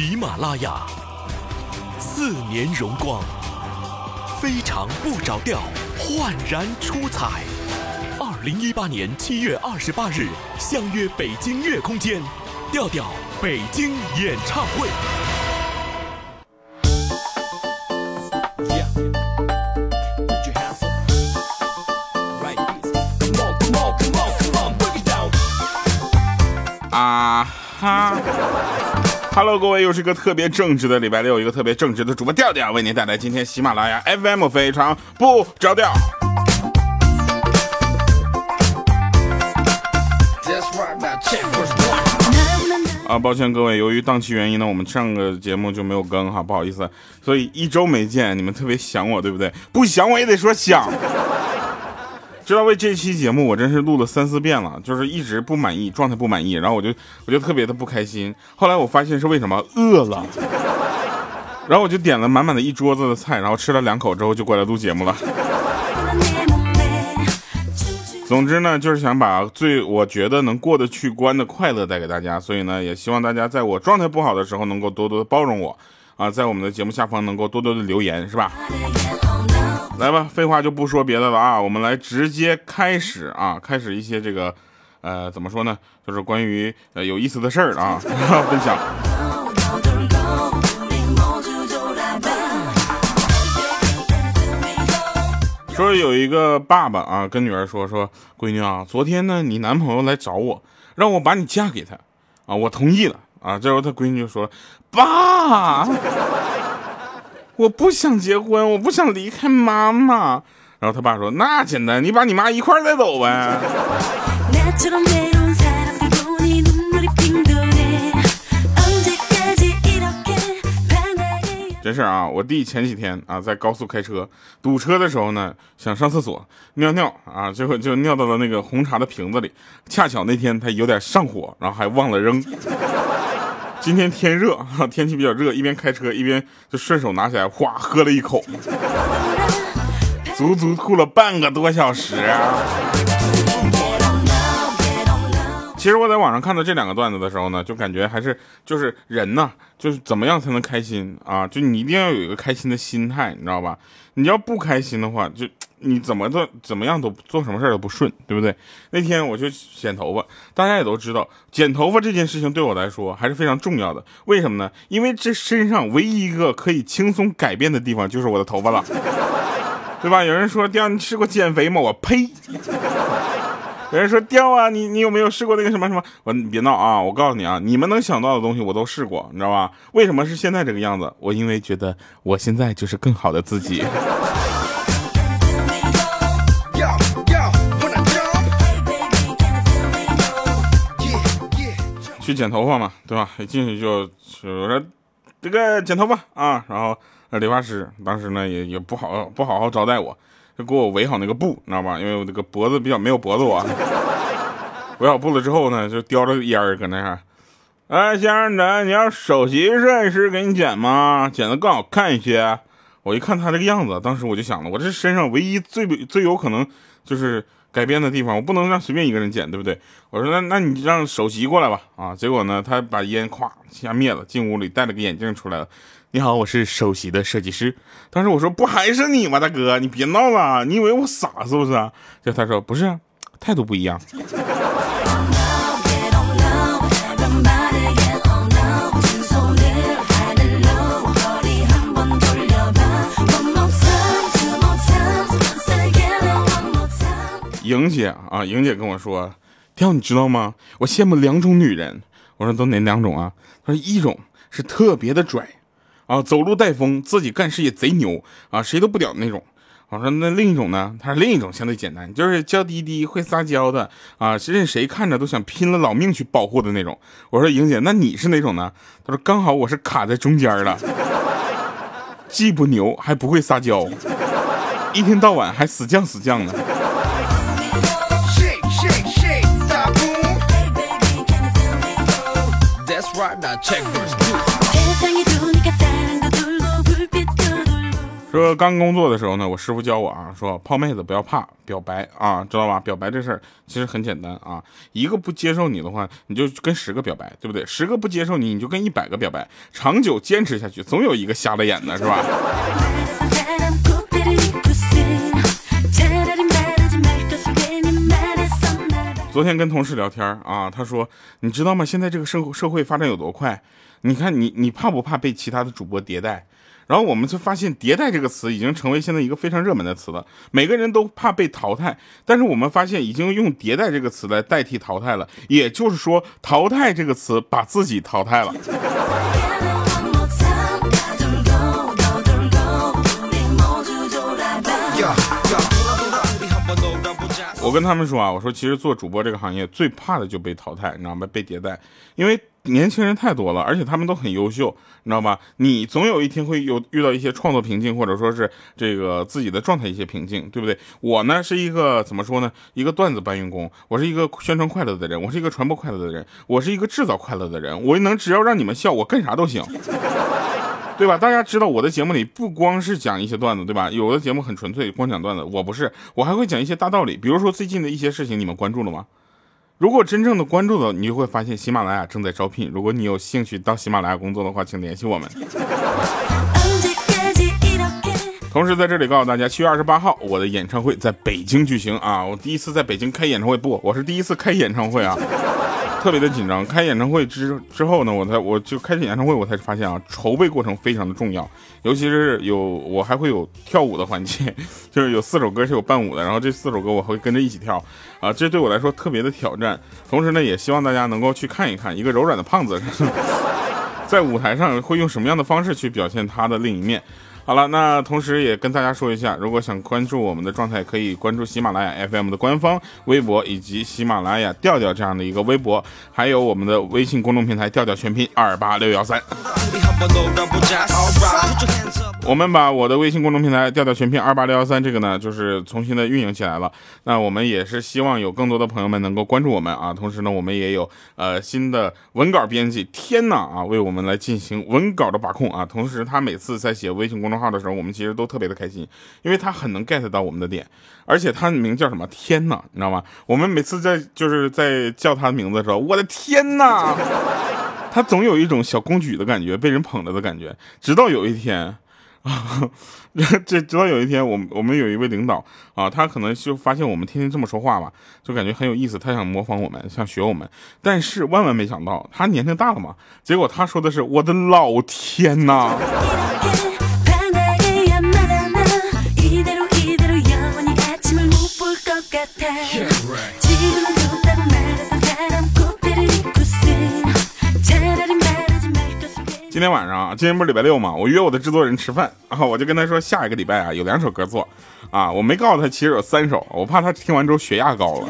喜马拉雅，四年荣光，非常不着调，焕然出彩。二零一八年七月二十八日，相约北京乐空间，调调北京演唱会。啊哈！Hello，各位，又是一个特别正直的礼拜六，一个特别正直的主播调调为您带来今天喜马拉雅 FM 非常不着调。啊，抱歉各位，由于档期原因呢，我们上个节目就没有更哈，不好意思，所以一周没见，你们特别想我，对不对？不想我也得说想。知道为这期节目，我真是录了三四遍了，就是一直不满意，状态不满意，然后我就我就特别的不开心。后来我发现是为什么，饿了，然后我就点了满满的一桌子的菜，然后吃了两口之后就过来录节目了。总之呢，就是想把最我觉得能过得去关的快乐带给大家，所以呢，也希望大家在我状态不好的时候能够多多的包容我，啊，在我们的节目下方能够多多的留言，是吧？来吧，废话就不说别的了啊，我们来直接开始啊，开始一些这个，呃，怎么说呢，就是关于呃有意思的事儿啊，分享。说有一个爸爸啊，跟女儿说说，闺女啊，昨天呢，你男朋友来找我，让我把你嫁给他，啊，我同意了啊。这时候他闺女就说，爸，我不想结婚，我不想离开妈妈。然后他爸说，那简单，你把你妈一块带走呗。真事啊！我弟前几天啊在高速开车，堵车的时候呢，想上厕所尿尿啊，结果就尿到了那个红茶的瓶子里。恰巧那天他有点上火，然后还忘了扔。今天天热，天气比较热，一边开车一边就顺手拿起来，哗喝了一口，足足吐了半个多小时。其实我在网上看到这两个段子的时候呢，就感觉还是就是人呢，就是怎么样才能开心啊？就你一定要有一个开心的心态，你知道吧？你要不开心的话，就你怎么做怎么样都做什么事都不顺，对不对？那天我就剪头发，大家也都知道，剪头发这件事情对我来说还是非常重要的。为什么呢？因为这身上唯一一个可以轻松改变的地方就是我的头发了，对吧？有人说，第二你吃过减肥吗？我呸！有人说掉啊，你你有没有试过那个什么什么？我你别闹啊！我告诉你啊，你们能想到的东西我都试过，你知道吧？为什么是现在这个样子？我因为觉得我现在就是更好的自己。去剪头发嘛，对吧？一进去就就说这个剪头发啊，然后理发师当时呢也也不好不好好招待我。就给我围好那个布，你知道吧？因为我这个脖子比较没有脖子，我围好布了之后呢，就叼着烟儿搁那儿。哎，先生的，你要首席设计师给你剪吗？剪的更好看一些。我一看他这个样子，当时我就想了，我这身上唯一最最有可能就是改变的地方，我不能让随便一个人剪，对不对？我说那那你让首席过来吧。啊，结果呢，他把烟咵一下灭了，进屋里戴了个眼镜出来了。你好，我是首席的设计师。当时我说不还是你吗，大哥，你别闹了，你以为我傻是不是？就他说不是，态度不一样。莹姐啊，莹姐跟我说，跳你知道吗？我羡慕两种女人。我说都哪两种啊？她说一种是特别的拽。啊，走路带风，自己干事业贼牛啊，谁都不屌那种。我说那另一种呢？他说另一种相对简单，就是娇滴滴会撒娇的啊，任谁看着都想拼了老命去保护的那种。我说莹姐，那你是哪种呢？他说刚好我是卡在中间了，既不牛还不会撒娇，一天到晚还死犟死犟的。说刚工作的时候呢，我师傅教我啊，说泡妹子不要怕表白啊，知道吧？表白这事儿其实很简单啊，一个不接受你的话，你就跟十个表白，对不对？十个不接受你，你就跟一百个表白，长久坚持下去，总有一个瞎了眼的，是吧？昨天跟同事聊天啊，他说，你知道吗？现在这个社会社会发展有多快？你看你你怕不怕被其他的主播迭代？然后我们就发现“迭代”这个词已经成为现在一个非常热门的词了。每个人都怕被淘汰，但是我们发现已经用“迭代”这个词来代替淘汰了。也就是说，“淘汰”这个词把自己淘汰了。我跟他们说啊，我说其实做主播这个行业最怕的就被淘汰，你知道吗？被迭代，因为年轻人太多了，而且他们都很优秀，你知道吧？你总有一天会有遇到一些创作瓶颈，或者说是这个自己的状态一些瓶颈，对不对？我呢是一个怎么说呢？一个段子搬运工，我是一个宣传快乐的人，我是一个传播快乐的人，我是一个制造快乐的人，我能只要让你们笑，我干啥都行。对吧？大家知道我的节目里不光是讲一些段子，对吧？有的节目很纯粹，光讲段子。我不是，我还会讲一些大道理。比如说最近的一些事情，你们关注了吗？如果真正的关注了，你就会发现喜马拉雅正在招聘。如果你有兴趣到喜马拉雅工作的话，请联系我们。同时在这里告诉大家，七月二十八号我的演唱会在北京举行啊！我第一次在北京开演唱会，不，我是第一次开演唱会啊。特别的紧张，开演唱会之之后呢，我才我就开始演唱会，我才发现啊，筹备过程非常的重要，尤其是有我还会有跳舞的环节，就是有四首歌是有伴舞的，然后这四首歌我会跟着一起跳，啊，这对我来说特别的挑战。同时呢，也希望大家能够去看一看一个柔软的胖子 在舞台上会用什么样的方式去表现他的另一面。好了，那同时也跟大家说一下，如果想关注我们的状态，可以关注喜马拉雅 FM 的官方微博，以及喜马拉雅调调这样的一个微博，还有我们的微信公众平台调调全拼二八六幺三。我们把我的微信公众平台调调全拼二八六幺三这个呢，就是重新的运营起来了。那我们也是希望有更多的朋友们能够关注我们啊。同时呢，我们也有呃新的文稿编辑天呐啊，为我们来进行文稿的把控啊。同时，他每次在写微信公众号的时候，我们其实都特别的开心，因为他很能 get 到我们的点，而且他的名叫什么天呐，你知道吗？我们每次在就是在叫他的名字的时候，我的天呐！他总有一种小公举的感觉，被人捧着的感觉。直到有一天，啊，这直到有一天，我我们有一位领导啊，他可能就发现我们天天这么说话吧，就感觉很有意思，他想模仿我们，想学我们。但是万万没想到，他年龄大了嘛，结果他说的是：“我的老天呐！” 今天晚上啊，今天不是礼拜六嘛，我约我的制作人吃饭。啊，我就跟他说下一个礼拜啊有两首歌做。啊，我没告诉他其实有三首，我怕他听完之后血压高了。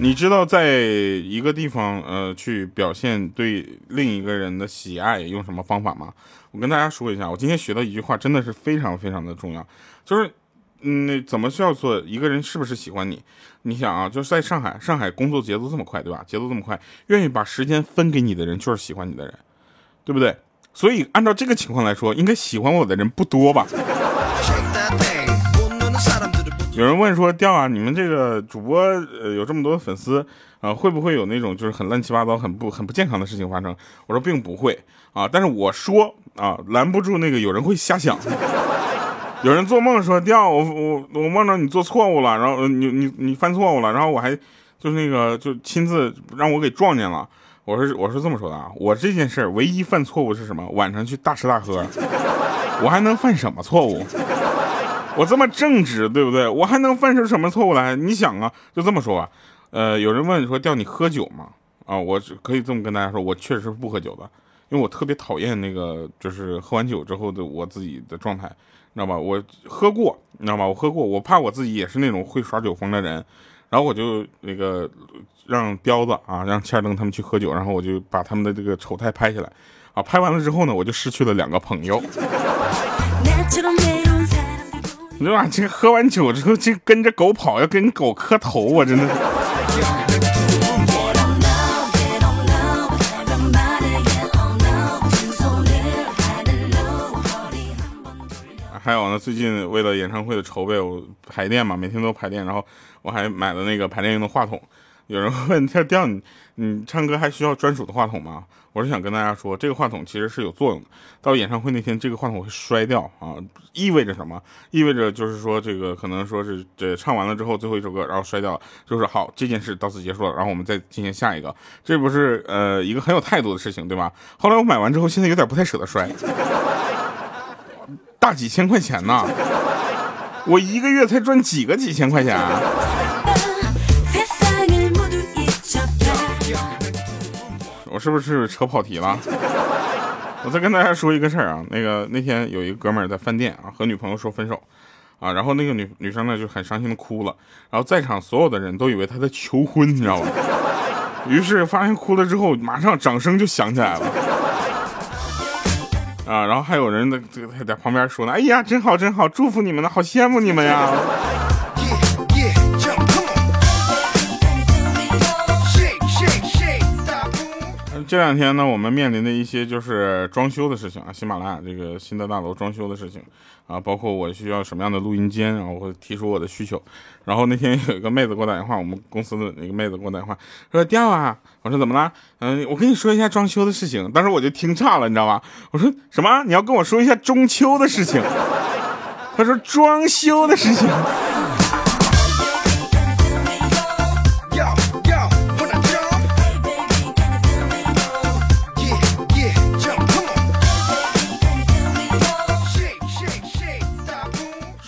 你知道在一个地方呃去表现对另一个人的喜爱用什么方法吗？我跟大家说一下，我今天学到一句话真的是非常非常的重要，就是。嗯，怎么叫做一个人是不是喜欢你？你想啊，就是在上海，上海工作节奏这么快，对吧？节奏这么快，愿意把时间分给你的人就是喜欢你的人，对不对？所以按照这个情况来说，应该喜欢我的人不多吧？有人问说，调啊，你们这个主播呃有这么多粉丝啊，会不会有那种就是很乱七八糟、很不很不健康的事情发生？我说并不会啊，但是我说啊，拦不住那个有人会瞎想。有人做梦说掉我我我梦着你做错误了，然后你你你犯错误了，然后我还就是那个就亲自让我给撞见了。我是我是这么说的啊，我这件事唯一犯错误是什么？晚上去大吃大喝，我还能犯什么错误？我这么正直，对不对？我还能犯出什么错误来？你想啊，就这么说吧。呃，有人问说掉你喝酒吗？啊，我可以这么跟大家说，我确实是不喝酒的，因为我特别讨厌那个就是喝完酒之后的我自己的状态。你知道吧？我喝过，你知道吧？我喝过，我怕我自己也是那种会耍酒疯的人，然后我就那个让彪子啊，让千灯他们去喝酒，然后我就把他们的这个丑态拍下来，啊，拍完了之后呢，我就失去了两个朋友。你说这喝完酒之后就跟着狗跑，要跟狗磕头，我真的还有呢最近为了演唱会的筹备我排练嘛每天都排练然后我还买了那个排练用的话筒。有人问跳跳你你唱歌还需要专属的话筒吗？我是想跟大家说，这个话筒其实是有作用的。到演唱会那天，这个话筒会摔掉啊，意味着什么？意味着就是说，这个可能说是这唱完了之后最后一首歌，然后摔掉了，就是好，这件事到此结束了，然后我们再进行下一个，这不是呃一个很有态度的事情，对吧？后来我买完之后，现在有点不太舍得摔，大几千块钱呢，我一个月才赚几个几千块钱。我是不是扯跑题了？我再跟大家说一个事儿啊，那个那天有一个哥们儿在饭店啊和女朋友说分手，啊，然后那个女女生呢就很伤心的哭了，然后在场所有的人都以为他在求婚，你知道吗？于是发现哭了之后，马上掌声就响起来了，啊，然后还有人在旁边说呢，哎呀，真好真好，祝福你们呢，好羡慕你们呀。这两天呢，我们面临的一些就是装修的事情啊，喜马拉雅这个新的大楼装修的事情啊，包括我需要什么样的录音间，然后我会提出我的需求。然后那天有一个妹子给我打电话，我们公司的那个妹子给我打电话说：“调啊！”我说：“怎么了？”嗯，我跟你说一下装修的事情。当时我就听岔了，你知道吧？我说：“什么？你要跟我说一下中秋的事情？”他说：“装修的事情。”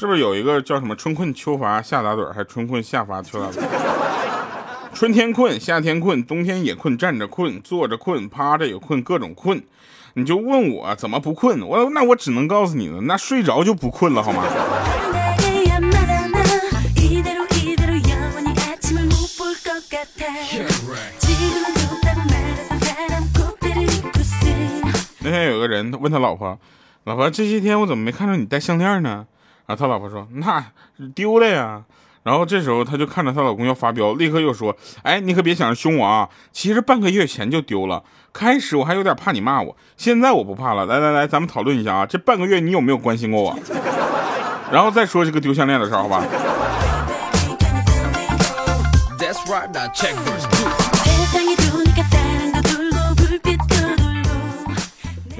是不是有一个叫什么春困秋乏夏打盹，还春困夏乏秋打盹？春天困，夏天困，冬天也困，站着困，坐着困，趴着也困，各种困。你就问我怎么不困？我那我只能告诉你了，那睡着就不困了，好吗？那天有个人他问他老婆：“老婆，这些天我怎么没看着你戴项链呢？”然后他老婆说：“那丢了呀。”然后这时候他就看着她老公要发飙，立刻又说：“哎，你可别想着凶我啊！其实半个月前就丢了。开始我还有点怕你骂我，现在我不怕了。来来来，咱们讨论一下啊，这半个月你有没有关心过我？然后再说这个丢项链的事儿，好吧？”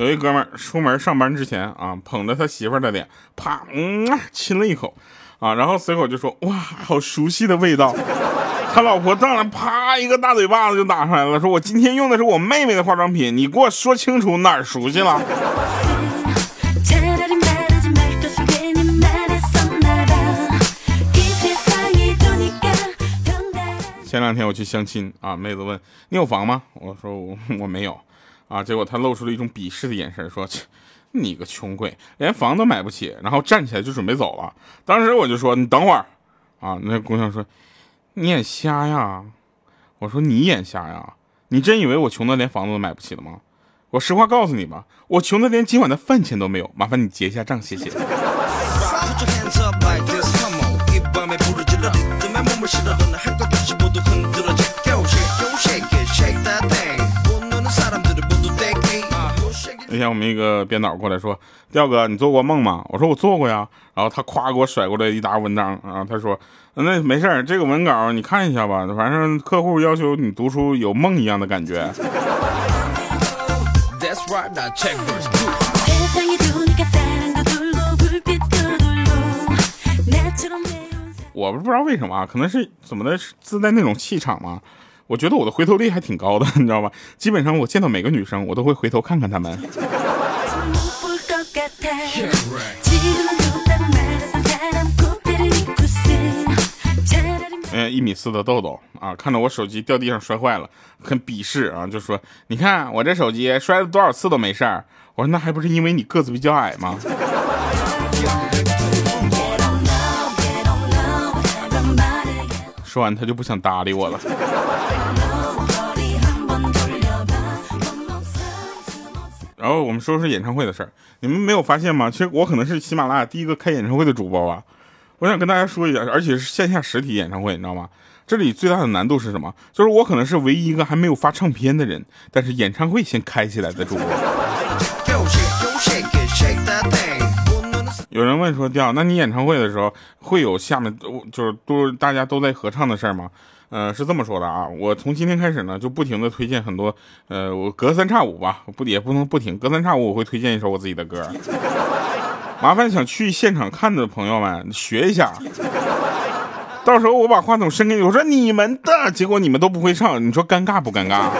有一哥们儿出门上班之前啊，捧着他媳妇儿的脸，啪，嗯，亲了一口，啊，然后随口就说：“哇，好熟悉的味道。”他老婆上来啪一个大嘴巴子就打上来了，说：“我今天用的是我妹妹的化妆品，你给我说清楚哪儿熟悉了。”前两天我去相亲啊，妹子问：“你有房吗？”我说：“我我没有。”啊！结果他露出了一种鄙视的眼神，说：“你个穷鬼，连房都买不起。”然后站起来就准备走了。当时我就说：“你等会儿。”啊，那姑娘说：“你眼瞎呀？”我说：“你眼瞎呀？你真以为我穷的连房子都买不起了吗？我实话告诉你吧，我穷的连今晚的饭钱都没有。麻烦你结一下账，谢谢。”我们一个编导过来说：“调哥，你做过梦吗？”我说：“我做过呀。”然后他夸给我甩过来一沓文章啊，他说：“那没事儿，这个文稿你看一下吧，反正客户要求你读出有梦一样的感觉。”我不不知道为什么啊，可能是怎么的自带那种气场嘛？我觉得我的回头率还挺高的，你知道吧？基本上我见到每个女生，我都会回头看看她们。嗯，一米四的豆豆啊，看到我手机掉地上摔坏了，很鄙视啊，就说：“你看我这手机摔了多少次都没事儿。”我说：“那还不是因为你个子比较矮吗？”说完，他就不想搭理我了。然后我们说说演唱会的事儿，你们没有发现吗？其实我可能是喜马拉雅第一个开演唱会的主播吧。我想跟大家说一下，而且是线下实体演唱会，你知道吗？这里最大的难度是什么？就是我可能是唯一一个还没有发唱片的人，但是演唱会先开起来的主播。有人问说，调，那你演唱会的时候会有下面就是都大家都在合唱的事儿吗？呃，是这么说的啊，我从今天开始呢，就不停的推荐很多，呃，我隔三差五吧，不也不能不停，隔三差五我会推荐一首我自己的歌。麻烦想去现场看的朋友们学一下，到时候我把话筒伸给你，我说你们的，结果你们都不会唱，你说尴尬不尴尬？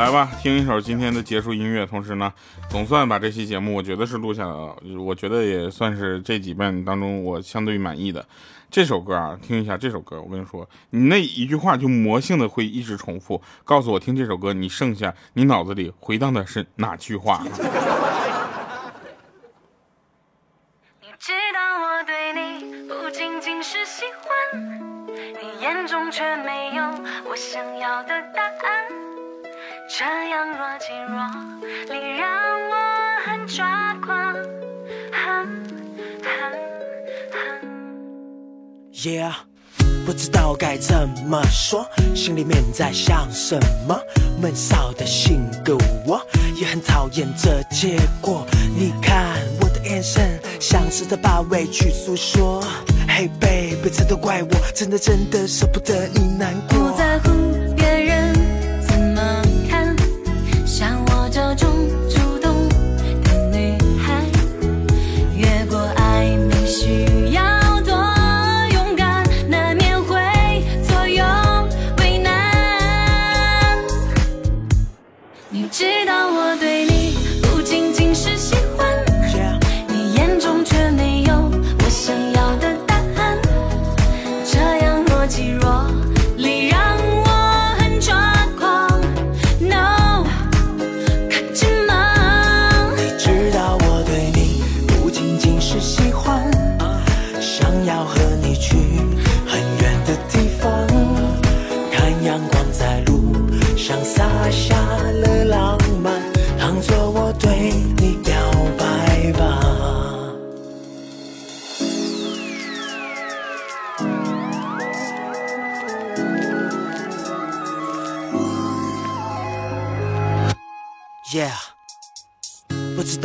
来吧，听一首今天的结束音乐。同时呢，总算把这期节目，我觉得是录下来了。我觉得也算是这几遍当中我相对满意的。这首歌啊，听一下这首歌。我跟你说，你那一句话就魔性的会一直重复，告诉我听这首歌，你剩下你脑子里回荡的是哪句话？你知道我对你不仅仅是喜欢，你眼中却没有我想要的答案。这样若即若离，让我很抓狂。Yeah，不知道该怎么说，心里面在想什么。闷骚的性格，我也很讨厌这结果。你看我的眼神，像是在把委屈诉说。Hey baby，这都怪我，真的真的舍不得你难过。不在乎。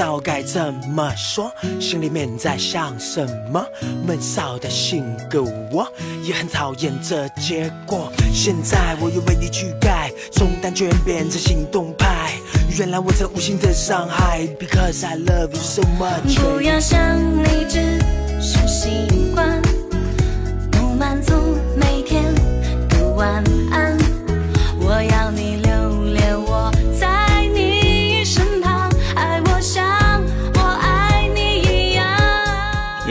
不知道该怎么说，心里面在想什么。闷骚的性格，我也很讨厌这结果。现在我又为你去改，从单纯变成行动派。原来我曾无心的伤害，Because I love you so much。不要想你只是习惯，不满足每天的晚安。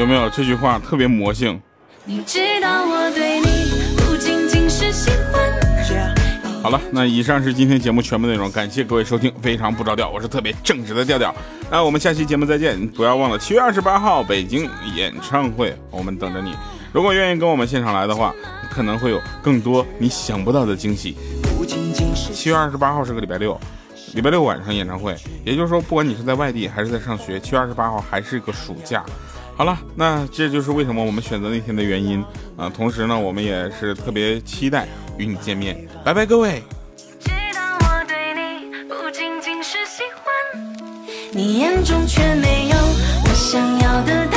有没有这句话特别魔性？好了，那以上是今天节目全部内容，感谢各位收听，非常不着调，我是特别正直的调调。那我们下期节目再见，不要忘了七月二十八号北京演唱会，我们等着你。如果愿意跟我们现场来的话，可能会有更多你想不到的惊喜。七月二十八号是个礼拜六，礼拜六晚上演唱会，也就是说，不管你是在外地还是在上学，七月二十八号还是个暑假。好了，那这就是为什么我们选择那天的原因啊！同时呢，我们也是特别期待与你见面。拜拜，各位。你眼中却没有我想要的